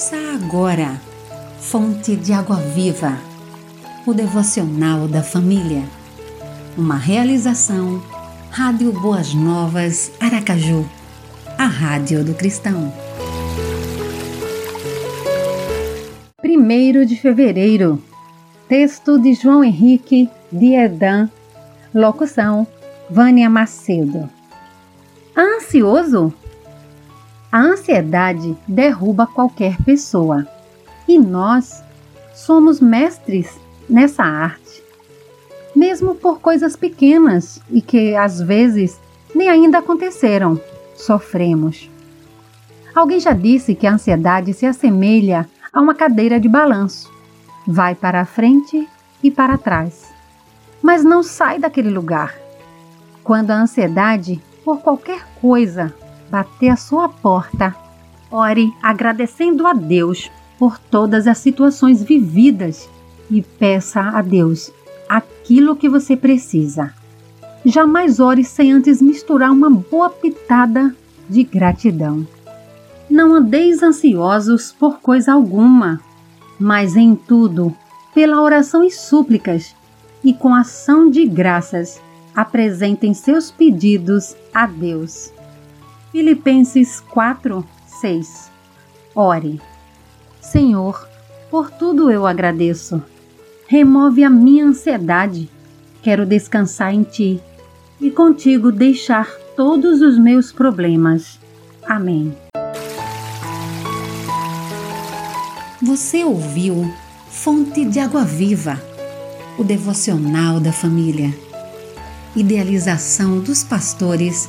Ouça agora, Fonte de Água Viva, o devocional da família. Uma realização, Rádio Boas Novas, Aracaju, a Rádio do Cristão. 1 de fevereiro, texto de João Henrique de Edan, locução Vânia Macedo. Ansioso? A ansiedade derruba qualquer pessoa e nós somos mestres nessa arte. Mesmo por coisas pequenas e que às vezes nem ainda aconteceram, sofremos. Alguém já disse que a ansiedade se assemelha a uma cadeira de balanço. Vai para a frente e para trás, mas não sai daquele lugar. Quando a ansiedade por qualquer coisa bater a sua porta, ore agradecendo a Deus por todas as situações vividas e peça a Deus aquilo que você precisa. Jamais ore sem antes misturar uma boa pitada de gratidão. Não andeis ansiosos por coisa alguma, mas em tudo, pela oração e súplicas, e com ação de graças, apresentem seus pedidos a Deus. Filipenses 4, 6 Ore. Senhor, por tudo eu agradeço. Remove a minha ansiedade. Quero descansar em Ti e contigo deixar todos os meus problemas. Amém. Você ouviu Fonte de Água Viva, o devocional da família. Idealização dos pastores